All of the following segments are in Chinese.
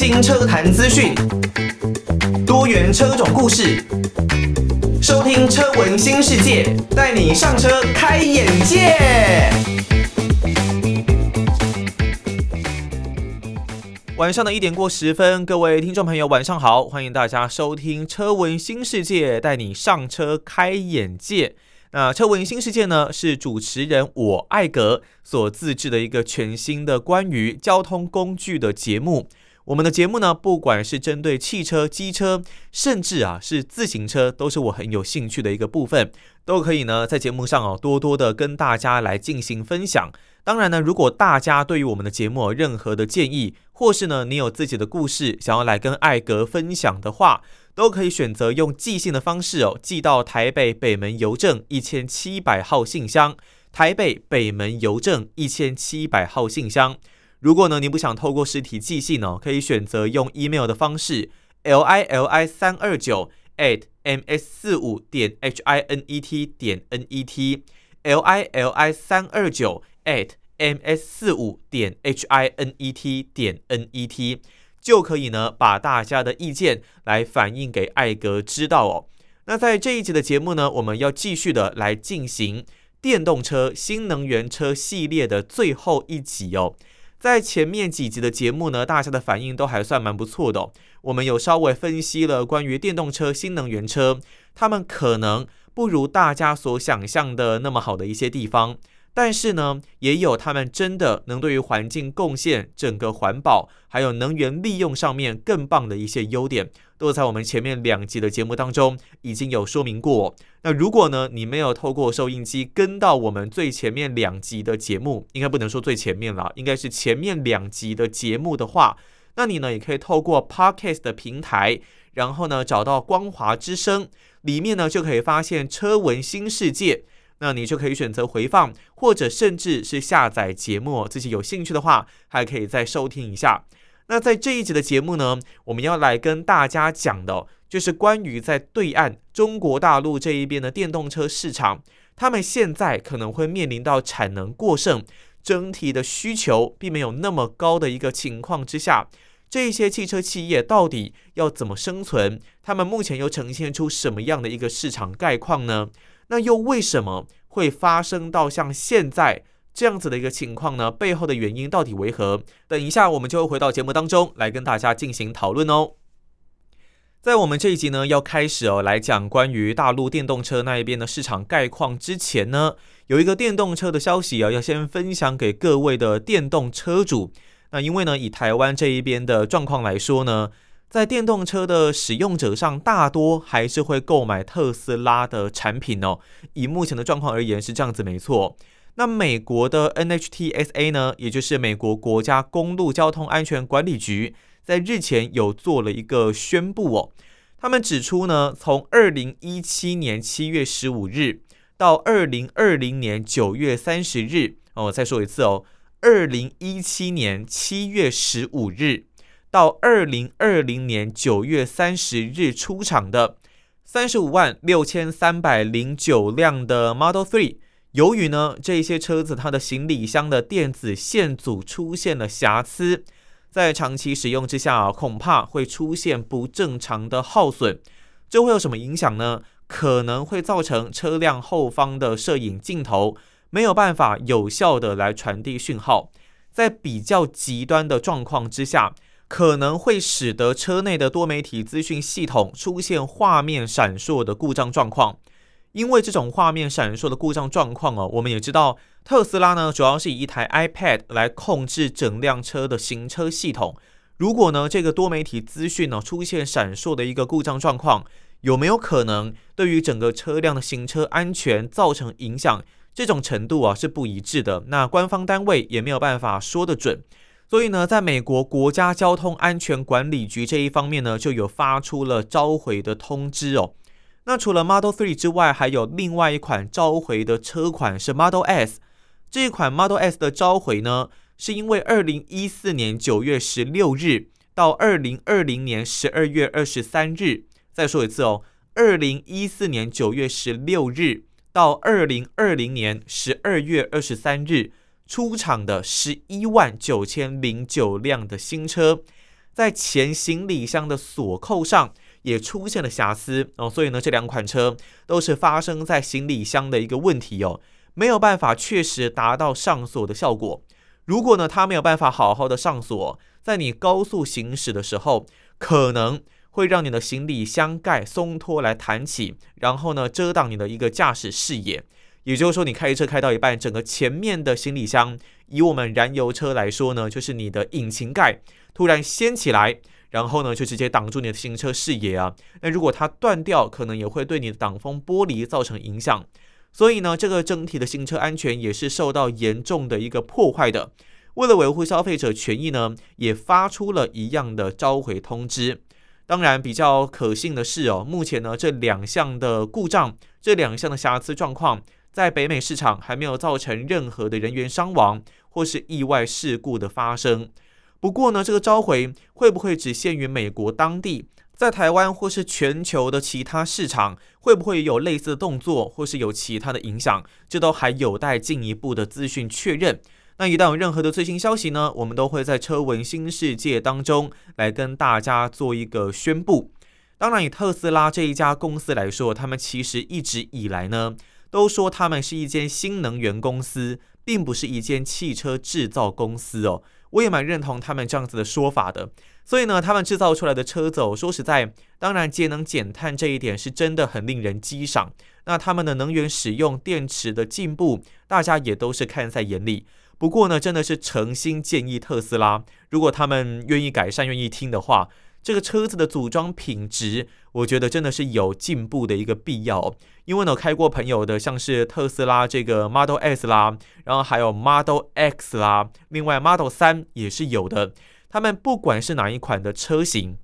新车坛资讯，多元车种故事，收听车闻新世界，带你上车开眼界。晚上的一点过十分，各位听众朋友，晚上好，欢迎大家收听车闻新世界，带你上车开眼界。那车闻新世界呢，是主持人我艾格所自制的一个全新的关于交通工具的节目。我们的节目呢，不管是针对汽车、机车，甚至啊是自行车，都是我很有兴趣的一个部分，都可以呢在节目上哦多多的跟大家来进行分享。当然呢，如果大家对于我们的节目有任何的建议，或是呢你有自己的故事想要来跟艾格分享的话，都可以选择用寄信的方式哦，寄到台北北门邮政一千七百号信箱。台北北门邮政一千七百号信箱。如果呢你不想透过实体寄信哦，可以选择用 email 的方式，l i l i 三二九 at m s 四五点 h i n e t 点 n e t，l i l i 三二九 at m s 四五点 h i n e t 点 n e t。就可以呢，把大家的意见来反映给艾格知道哦。那在这一集的节目呢，我们要继续的来进行电动车、新能源车系列的最后一集哦。在前面几集的节目呢，大家的反应都还算蛮不错的。我们有稍微分析了关于电动车、新能源车，他们可能不如大家所想象的那么好的一些地方。但是呢，也有他们真的能对于环境贡献、整个环保还有能源利用上面更棒的一些优点，都在我们前面两集的节目当中已经有说明过。那如果呢，你没有透过收音机跟到我们最前面两集的节目，应该不能说最前面了，应该是前面两集的节目的话，那你呢也可以透过 Podcast 的平台，然后呢找到光华之声，里面呢就可以发现车闻新世界。那你就可以选择回放，或者甚至是下载节目，自己有兴趣的话，还可以再收听一下。那在这一集的节目呢，我们要来跟大家讲的，就是关于在对岸中国大陆这一边的电动车市场，他们现在可能会面临到产能过剩，整体的需求并没有那么高的一个情况之下，这些汽车企业到底要怎么生存？他们目前又呈现出什么样的一个市场概况呢？那又为什么会发生到像现在这样子的一个情况呢？背后的原因到底为何？等一下我们就会回到节目当中来跟大家进行讨论哦。在我们这一集呢要开始哦来讲关于大陆电动车那一边的市场概况之前呢，有一个电动车的消息啊要先分享给各位的电动车主。那因为呢以台湾这一边的状况来说呢。在电动车的使用者上，大多还是会购买特斯拉的产品哦。以目前的状况而言，是这样子没错。那美国的 NHTSA 呢，也就是美国国家公路交通安全管理局，在日前有做了一个宣布哦。他们指出呢，从二零一七年七月十五日到二零二零年九月三十日，哦，再说一次哦，二零一七年七月十五日。到二零二零年九月三十日出厂的三十五万六千三百零九辆的 Model Three 由于呢这些车子它的行李箱的电子线组出现了瑕疵，在长期使用之下，恐怕会出现不正常的耗损。这会有什么影响呢？可能会造成车辆后方的摄影镜头没有办法有效的来传递讯号，在比较极端的状况之下。可能会使得车内的多媒体资讯系统出现画面闪烁的故障状况。因为这种画面闪烁的故障状况哦，我们也知道特斯拉呢主要是以一台 iPad 来控制整辆车的行车系统。如果呢这个多媒体资讯呢出现闪烁的一个故障状况，有没有可能对于整个车辆的行车安全造成影响？这种程度啊是不一致的。那官方单位也没有办法说得准。所以呢，在美国国家交通安全管理局这一方面呢，就有发出了召回的通知哦。那除了 Model 3之外，还有另外一款召回的车款是 Model S。这一款 Model S 的召回呢，是因为二零一四年九月十六日到二零二零年十二月二十三日。再说一次哦，二零一四年九月十六日到二零二零年十二月二十三日。出厂的十一万九千零九辆的新车，在前行李箱的锁扣上也出现了瑕疵哦，所以呢，这两款车都是发生在行李箱的一个问题哦，没有办法确实达到上锁的效果。如果呢，它没有办法好好的上锁，在你高速行驶的时候，可能会让你的行李箱盖松脱来弹起，然后呢，遮挡你的一个驾驶视野。也就是说，你开车开到一半，整个前面的行李箱，以我们燃油车来说呢，就是你的引擎盖突然掀起来，然后呢，就直接挡住你的行车视野啊。那如果它断掉，可能也会对你的挡风玻璃造成影响。所以呢，这个整体的行车安全也是受到严重的一个破坏的。为了维护消费者权益呢，也发出了一样的召回通知。当然，比较可信的是哦，目前呢，这两项的故障，这两项的瑕疵状况。在北美市场还没有造成任何的人员伤亡或是意外事故的发生。不过呢，这个召回会不会只限于美国当地？在台湾或是全球的其他市场，会不会有类似的动作，或是有其他的影响？这都还有待进一步的资讯确认。那一旦有任何的最新消息呢，我们都会在车闻新世界当中来跟大家做一个宣布。当然，以特斯拉这一家公司来说，他们其实一直以来呢。都说他们是一间新能源公司，并不是一间汽车制造公司哦。我也蛮认同他们这样子的说法的。所以呢，他们制造出来的车子哦，说实在，当然节能减碳这一点是真的很令人激赏。那他们的能源使用电池的进步，大家也都是看在眼里。不过呢，真的是诚心建议特斯拉，如果他们愿意改善、愿意听的话。这个车子的组装品质，我觉得真的是有进步的一个必要。因为呢，开过朋友的，像是特斯拉这个 Model S 啦，然后还有 Model X 啦，另外 Model 3也是有的。他们不管是哪一款的车型，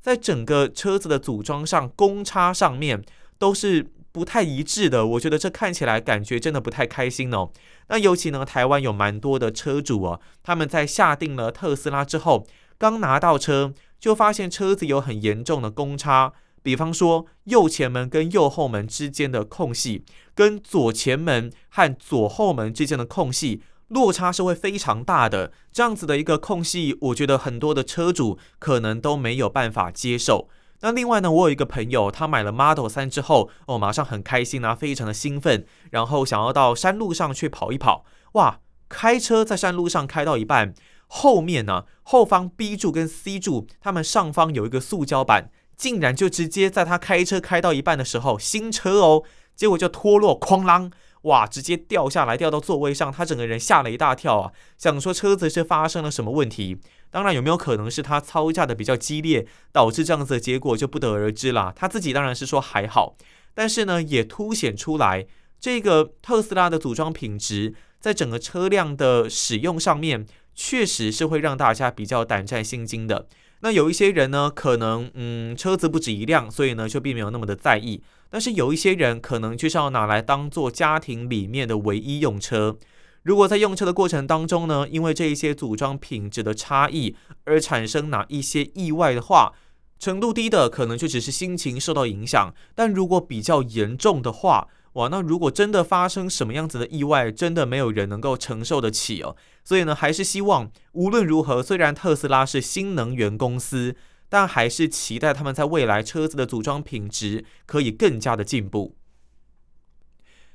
在整个车子的组装上，公差上面都是不太一致的。我觉得这看起来感觉真的不太开心哦。那尤其呢，台湾有蛮多的车主啊，他们在下定了特斯拉之后，刚拿到车。就发现车子有很严重的公差，比方说右前门跟右后门之间的空隙，跟左前门和左后门之间的空隙落差是会非常大的。这样子的一个空隙，我觉得很多的车主可能都没有办法接受。那另外呢，我有一个朋友，他买了 Model 3之后，哦，马上很开心啊，非常的兴奋，然后想要到山路上去跑一跑。哇，开车在山路上开到一半。后面呢，后方 B 柱跟 C 柱，他们上方有一个塑胶板，竟然就直接在他开车开到一半的时候，新车哦，结果就脱落，哐啷，哇，直接掉下来，掉到座位上，他整个人吓了一大跳啊，想说车子是发生了什么问题。当然，有没有可能是他操驾的比较激烈，导致这样子的结果就不得而知啦。他自己当然是说还好，但是呢，也凸显出来这个特斯拉的组装品质，在整个车辆的使用上面。确实是会让大家比较胆战心惊的。那有一些人呢，可能嗯车子不止一辆，所以呢就并没有那么的在意。但是有一些人可能就是要拿来当做家庭里面的唯一用车。如果在用车的过程当中呢，因为这一些组装品质的差异而产生哪一些意外的话，程度低的可能就只是心情受到影响。但如果比较严重的话，哇，那如果真的发生什么样子的意外，真的没有人能够承受得起哦。所以呢，还是希望无论如何，虽然特斯拉是新能源公司，但还是期待他们在未来车子的组装品质可以更加的进步。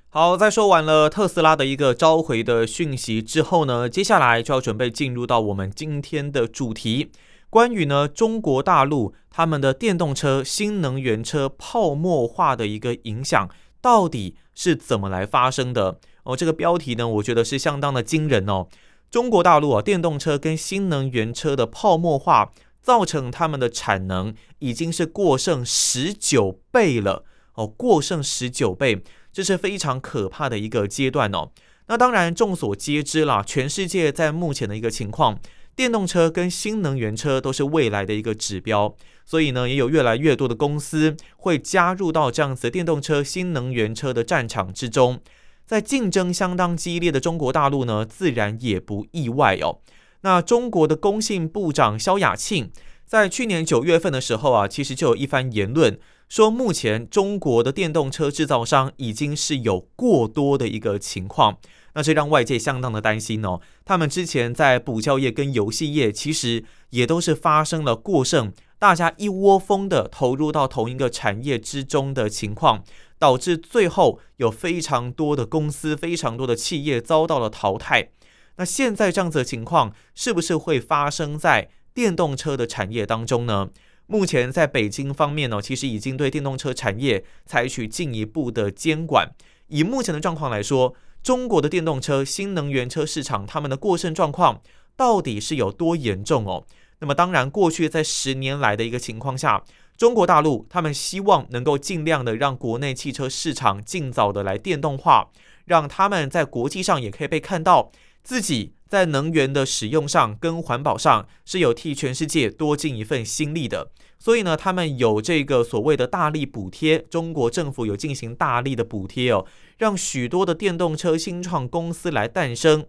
好，在说完了特斯拉的一个召回的讯息之后呢，接下来就要准备进入到我们今天的主题，关于呢中国大陆他们的电动车、新能源车泡沫化的一个影响。到底是怎么来发生的？哦，这个标题呢，我觉得是相当的惊人哦。中国大陆啊，电动车跟新能源车的泡沫化，造成他们的产能已经是过剩十九倍了哦，过剩十九倍，这是非常可怕的一个阶段哦。那当然，众所皆知啦，全世界在目前的一个情况。电动车跟新能源车都是未来的一个指标，所以呢，也有越来越多的公司会加入到这样子电动车、新能源车的战场之中。在竞争相当激烈的中国大陆呢，自然也不意外哦。那中国的工信部长萧亚庆在去年九月份的时候啊，其实就有一番言论说，目前中国的电动车制造商已经是有过多的一个情况，那这让外界相当的担心哦。他们之前在补教业跟游戏业，其实也都是发生了过剩，大家一窝蜂的投入到同一个产业之中的情况，导致最后有非常多的公司、非常多的企业遭到了淘汰。那现在这样子的情况，是不是会发生在电动车的产业当中呢？目前在北京方面呢，其实已经对电动车产业采取进一步的监管。以目前的状况来说，中国的电动车、新能源车市场，他们的过剩状况到底是有多严重哦？那么当然，过去在十年来的一个情况下，中国大陆他们希望能够尽量的让国内汽车市场尽早的来电动化，让他们在国际上也可以被看到自己。在能源的使用上跟环保上是有替全世界多尽一份心力的，所以呢，他们有这个所谓的大力补贴，中国政府有进行大力的补贴哦，让许多的电动车新创公司来诞生。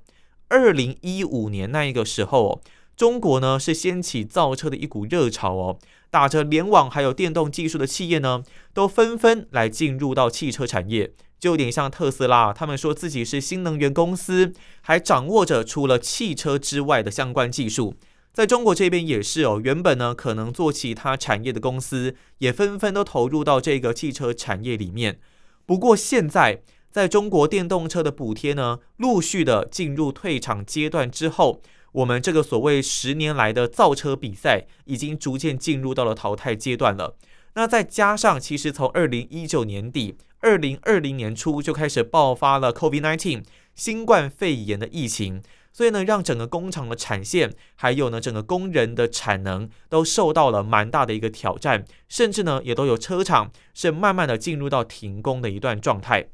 二零一五年那一个时候哦，中国呢是掀起造车的一股热潮哦，打着联网还有电动技术的企业呢，都纷纷来进入到汽车产业。就有点像特斯拉，他们说自己是新能源公司，还掌握着除了汽车之外的相关技术。在中国这边也是哦，原本呢可能做其他产业的公司，也纷纷都投入到这个汽车产业里面。不过现在，在中国电动车的补贴呢，陆续的进入退场阶段之后，我们这个所谓十年来的造车比赛，已经逐渐进入到了淘汰阶段了。那再加上，其实从二零一九年底。二零二零年初就开始爆发了 COVID-19 新冠肺炎的疫情，所以呢，让整个工厂的产线，还有呢，整个工人的产能都受到了蛮大的一个挑战，甚至呢，也都有车厂是慢慢的进入到停工的一段状态。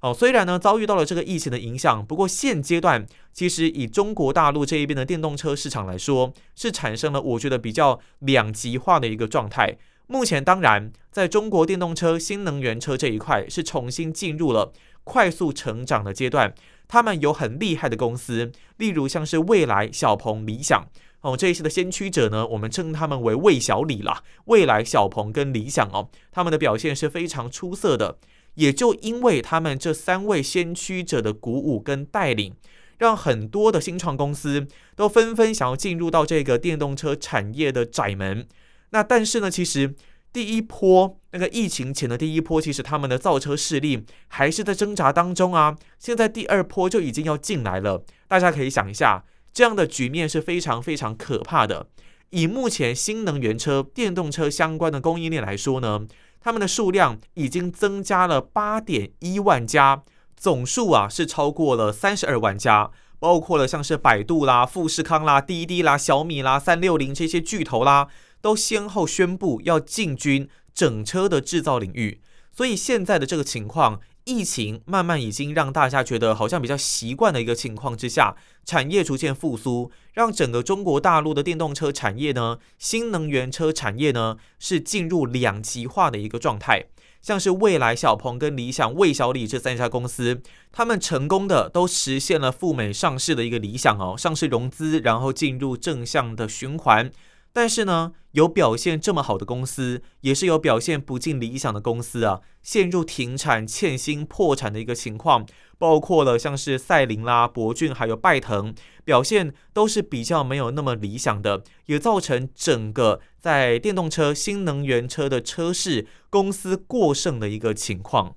哦，虽然呢，遭遇到了这个疫情的影响，不过现阶段其实以中国大陆这一边的电动车市场来说，是产生了我觉得比较两极化的一个状态。目前当然，在中国电动车、新能源车这一块是重新进入了快速成长的阶段。他们有很厉害的公司，例如像是蔚来、小鹏、理想哦，这一些的先驱者呢，我们称他们为蔚小理啦。蔚来、小鹏跟理想哦，他们的表现是非常出色的。也就因为他们这三位先驱者的鼓舞跟带领，让很多的新创公司都纷纷想要进入到这个电动车产业的窄门。那但是呢，其实第一波那个疫情前的第一波，其实他们的造车势力还是在挣扎当中啊。现在第二波就已经要进来了，大家可以想一下，这样的局面是非常非常可怕的。以目前新能源车、电动车相关的供应链来说呢，他们的数量已经增加了八点一万家，总数啊是超过了三十二万家，包括了像是百度啦、富士康啦、滴滴啦、小米啦、三六零这些巨头啦。都先后宣布要进军整车的制造领域，所以现在的这个情况，疫情慢慢已经让大家觉得好像比较习惯的一个情况之下，产业逐渐复苏，让整个中国大陆的电动车产业呢，新能源车产业呢，是进入两极化的一个状态。像是蔚来、小鹏跟理想、蔚小李这三家公司，他们成功的都实现了赴美上市的一个理想哦，上市融资，然后进入正向的循环。但是呢，有表现这么好的公司，也是有表现不尽理想的公司啊，陷入停产、欠薪、破产的一个情况，包括了像是赛麟啦、博骏，还有拜腾，表现都是比较没有那么理想的，也造成整个在电动车、新能源车的车市公司过剩的一个情况。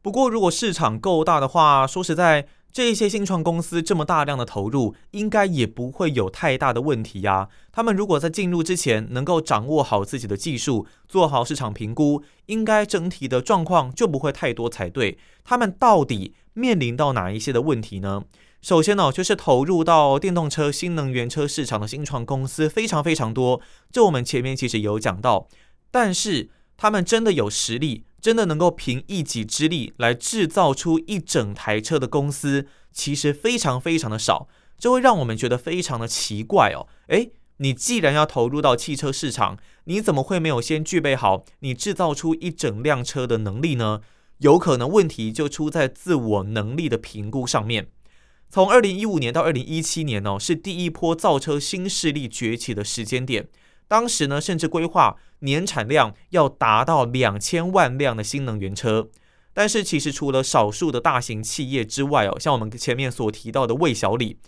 不过，如果市场够大的话，说实在。这一些新创公司这么大量的投入，应该也不会有太大的问题呀。他们如果在进入之前能够掌握好自己的技术，做好市场评估，应该整体的状况就不会太多才对。他们到底面临到哪一些的问题呢？首先呢，就是投入到电动车、新能源车市场的新创公司非常非常多，这我们前面其实有讲到，但是他们真的有实力。真的能够凭一己之力来制造出一整台车的公司，其实非常非常的少，这会让我们觉得非常的奇怪哦。诶，你既然要投入到汽车市场，你怎么会没有先具备好你制造出一整辆车的能力呢？有可能问题就出在自我能力的评估上面。从二零一五年到二零一七年哦，是第一波造车新势力崛起的时间点。当时呢，甚至规划年产量要达到两千万辆的新能源车。但是，其实除了少数的大型企业之外哦，像我们前面所提到的魏小李，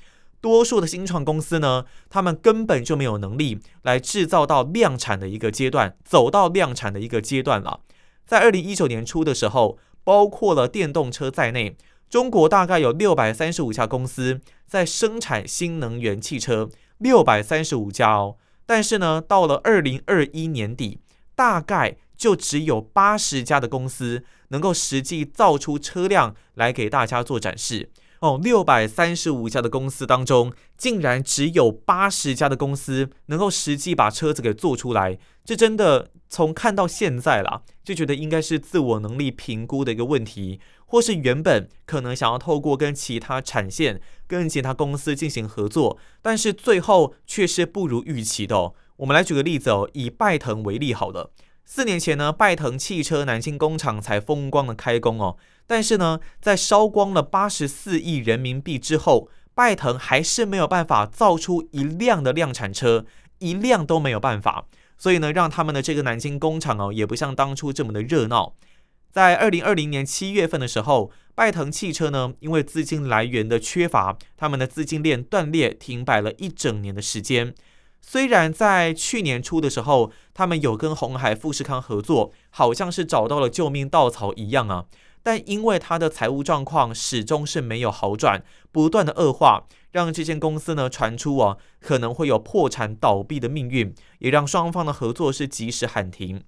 多数的新创公司呢，他们根本就没有能力来制造到量产的一个阶段，走到量产的一个阶段了。在二零一九年初的时候，包括了电动车在内。中国大概有六百三十五家公司在生产新能源汽车，六百三十五家哦。但是呢，到了二零二一年底，大概就只有八十家的公司能够实际造出车辆来给大家做展示。哦，六百三十五家的公司当中，竟然只有八十家的公司能够实际把车子给做出来，这真的从看到现在啦，就觉得应该是自我能力评估的一个问题，或是原本可能想要透过跟其他产线、跟其他公司进行合作，但是最后却是不如预期的哦。我们来举个例子哦，以拜腾为例好了。四年前呢，拜腾汽车南京工厂才风光的开工哦，但是呢，在烧光了八十四亿人民币之后，拜腾还是没有办法造出一辆的量产车，一辆都没有办法，所以呢，让他们的这个南京工厂哦，也不像当初这么的热闹。在二零二零年七月份的时候，拜腾汽车呢，因为资金来源的缺乏，他们的资金链断裂，停摆了一整年的时间。虽然在去年初的时候，他们有跟鸿海富士康合作，好像是找到了救命稻草一样啊，但因为他的财务状况始终是没有好转，不断的恶化，让这间公司呢传出啊可能会有破产倒闭的命运，也让双方的合作是及时喊停。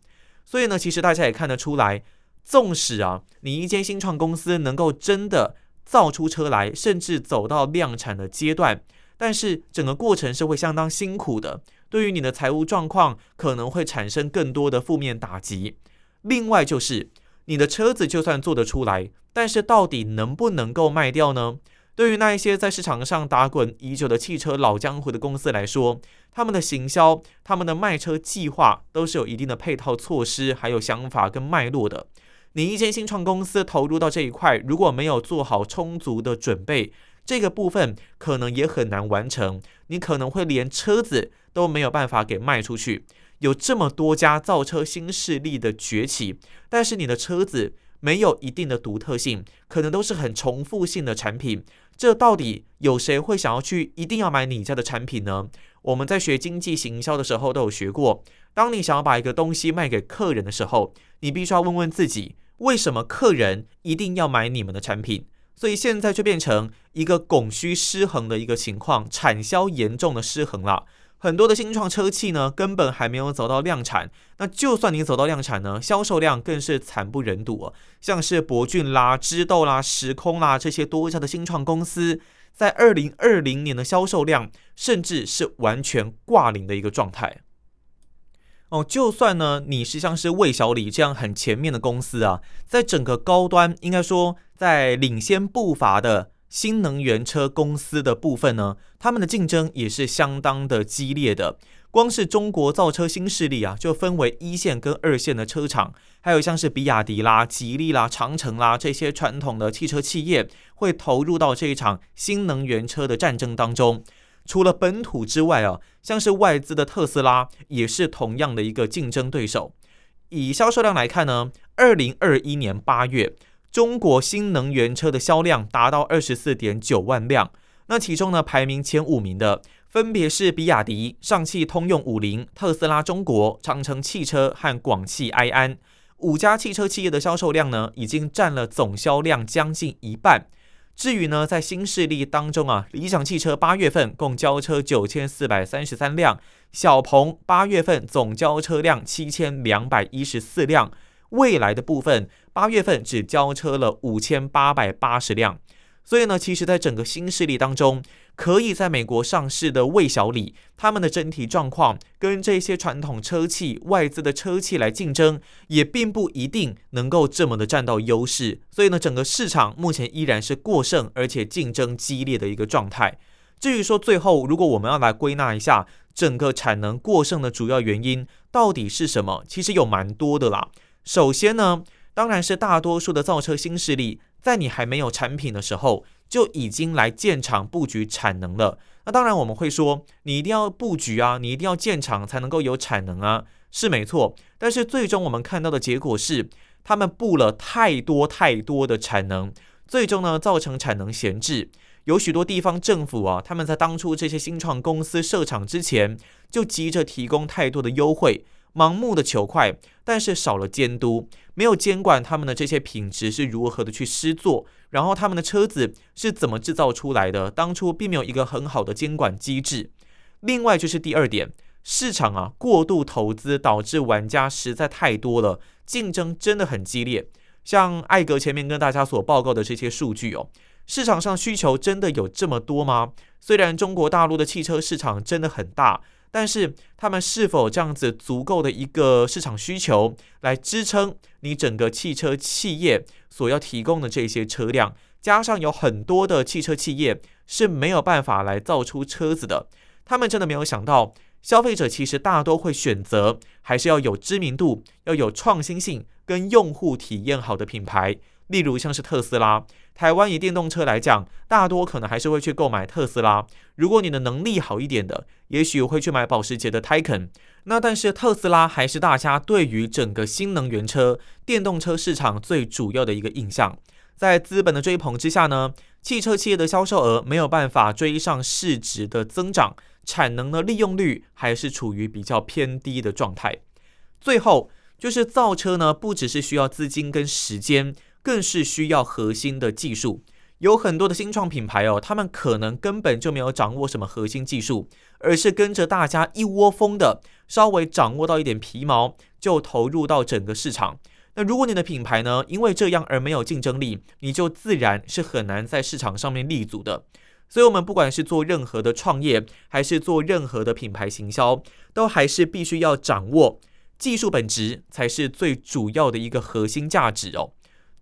所以呢，其实大家也看得出来，纵使啊你一间新创公司能够真的造出车来，甚至走到量产的阶段。但是整个过程是会相当辛苦的，对于你的财务状况可能会产生更多的负面打击。另外就是你的车子就算做得出来，但是到底能不能够卖掉呢？对于那一些在市场上打滚已久的汽车老江湖的公司来说，他们的行销、他们的卖车计划都是有一定的配套措施，还有想法跟脉络的。你一间新创公司投入到这一块，如果没有做好充足的准备，这个部分可能也很难完成，你可能会连车子都没有办法给卖出去。有这么多家造车新势力的崛起，但是你的车子没有一定的独特性，可能都是很重复性的产品。这到底有谁会想要去一定要买你家的产品呢？我们在学经济行销的时候都有学过，当你想要把一个东西卖给客人的时候，你必须要问问自己，为什么客人一定要买你们的产品？所以现在就变成一个供需失衡的一个情况，产销严重的失衡了。很多的新创车企呢，根本还没有走到量产。那就算你走到量产呢，销售量更是惨不忍睹啊。像是博骏啦、知豆啦、时空啦这些多家的新创公司，在二零二零年的销售量，甚至是完全挂零的一个状态。哦，就算呢，你是像是魏小李这样很前面的公司啊，在整个高端，应该说在领先步伐的新能源车公司的部分呢，他们的竞争也是相当的激烈的。光是中国造车新势力啊，就分为一线跟二线的车厂，还有像是比亚迪啦、吉利啦、长城啦这些传统的汽车企业，会投入到这一场新能源车的战争当中。除了本土之外啊，像是外资的特斯拉也是同样的一个竞争对手。以销售量来看呢，二零二一年八月，中国新能源车的销量达到二十四点九万辆。那其中呢，排名前五名的分别是比亚迪、上汽通用五菱、特斯拉中国、长城汽车和广汽埃安。五家汽车企业的销售量呢，已经占了总销量将近一半。至于呢，在新势力当中啊，理想汽车八月份共交车九千四百三十三辆，小鹏八月份总交车辆七千两百一十四辆，未来的部分八月份只交车了五千八百八十辆。所以呢，其实，在整个新势力当中，可以在美国上市的魏小李，他们的整体状况跟这些传统车企、外资的车企来竞争，也并不一定能够这么的占到优势。所以呢，整个市场目前依然是过剩，而且竞争激烈的一个状态。至于说最后，如果我们要来归纳一下整个产能过剩的主要原因到底是什么，其实有蛮多的啦。首先呢，当然是大多数的造车新势力。在你还没有产品的时候，就已经来建厂布局产能了。那当然我们会说，你一定要布局啊，你一定要建厂才能够有产能啊，是没错。但是最终我们看到的结果是，他们布了太多太多的产能，最终呢造成产能闲置。有许多地方政府啊，他们在当初这些新创公司设厂之前，就急着提供太多的优惠，盲目的求快，但是少了监督，没有监管他们的这些品质是如何的去施作，然后他们的车子是怎么制造出来的，当初并没有一个很好的监管机制。另外就是第二点，市场啊过度投资导致玩家实在太多了，竞争真的很激烈。像艾格前面跟大家所报告的这些数据哦。市场上需求真的有这么多吗？虽然中国大陆的汽车市场真的很大，但是他们是否这样子足够的一个市场需求来支撑你整个汽车企业所要提供的这些车辆？加上有很多的汽车企业是没有办法来造出车子的，他们真的没有想到，消费者其实大多会选择还是要有知名度、要有创新性跟用户体验好的品牌。例如像是特斯拉，台湾以电动车来讲，大多可能还是会去购买特斯拉。如果你的能力好一点的，也许会去买保时捷的 Taycan。那但是特斯拉还是大家对于整个新能源车、电动车市场最主要的一个印象。在资本的追捧之下呢，汽车企业的销售额没有办法追上市值的增长，产能的利用率还是处于比较偏低的状态。最后就是造车呢，不只是需要资金跟时间。更是需要核心的技术，有很多的新创品牌哦，他们可能根本就没有掌握什么核心技术，而是跟着大家一窝蜂的稍微掌握到一点皮毛，就投入到整个市场。那如果你的品牌呢，因为这样而没有竞争力，你就自然是很难在市场上面立足的。所以，我们不管是做任何的创业，还是做任何的品牌行销，都还是必须要掌握技术本质，才是最主要的一个核心价值哦。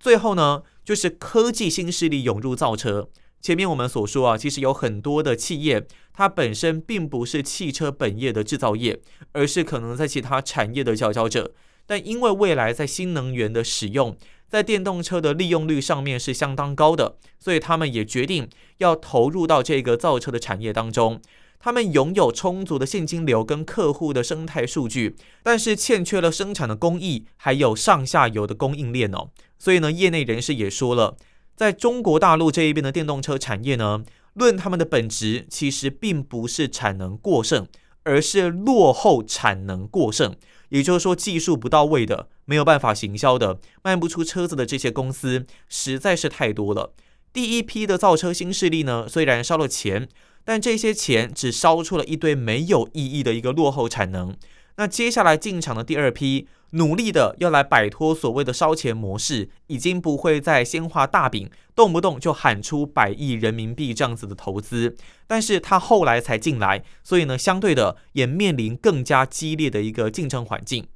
最后呢，就是科技新势力涌入造车。前面我们所说啊，其实有很多的企业，它本身并不是汽车本业的制造业，而是可能在其他产业的佼佼者。但因为未来在新能源的使用，在电动车的利用率上面是相当高的，所以他们也决定要投入到这个造车的产业当中。他们拥有充足的现金流跟客户的生态数据，但是欠缺了生产的工艺，还有上下游的供应链哦。所以呢，业内人士也说了，在中国大陆这一边的电动车产业呢，论他们的本质，其实并不是产能过剩，而是落后产能过剩。也就是说，技术不到位的，没有办法行销的，卖不出车子的这些公司，实在是太多了。第一批的造车新势力呢，虽然烧了钱。但这些钱只烧出了一堆没有意义的一个落后产能。那接下来进场的第二批，努力的要来摆脱所谓的烧钱模式，已经不会再先画大饼，动不动就喊出百亿人民币这样子的投资。但是他后来才进来，所以呢，相对的也面临更加激烈的一个竞争环境。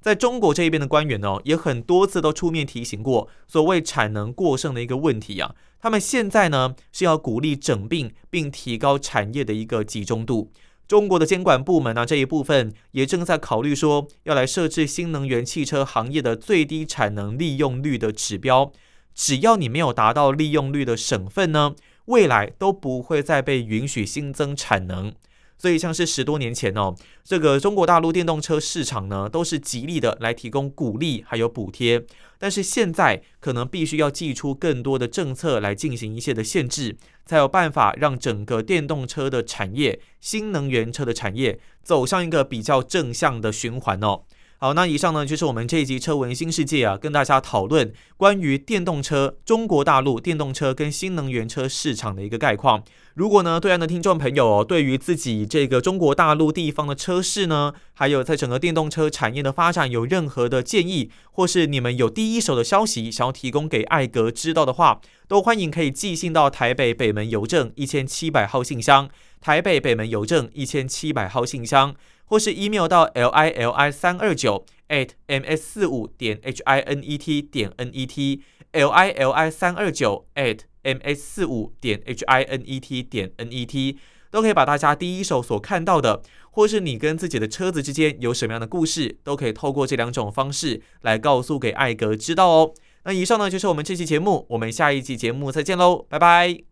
在中国这一边的官员呢，也很多次都出面提醒过所谓产能过剩的一个问题啊。他们现在呢是要鼓励整并并提高产业的一个集中度。中国的监管部门呢这一部分也正在考虑说要来设置新能源汽车行业的最低产能利用率的指标。只要你没有达到利用率的省份呢，未来都不会再被允许新增产能。所以，像是十多年前哦，这个中国大陆电动车市场呢，都是极力的来提供鼓励还有补贴。但是现在可能必须要祭出更多的政策来进行一些的限制，才有办法让整个电动车的产业、新能源车的产业走上一个比较正向的循环哦。好，那以上呢就是我们这一集车闻新世界啊，跟大家讨论关于电动车、中国大陆电动车跟新能源车市场的一个概况。如果呢，对岸的听众朋友哦，对于自己这个中国大陆地方的车市呢，还有在整个电动车产业的发展有任何的建议，或是你们有第一手的消息想要提供给艾格知道的话，都欢迎可以寄信到台北北门邮政一千七百号信箱，台北北门邮政一千七百号信箱。或是 email 到 l i l i 三二九 at m s 四五点 h i n e t 点 n e t l i l i 三二九 at m s 四五点 h i n e t 点 n e t 都可以把大家第一手所看到的，或是你跟自己的车子之间有什么样的故事，都可以透过这两种方式来告诉给艾格知道哦。那以上呢就是我们这期节目，我们下一期节目再见喽，拜拜。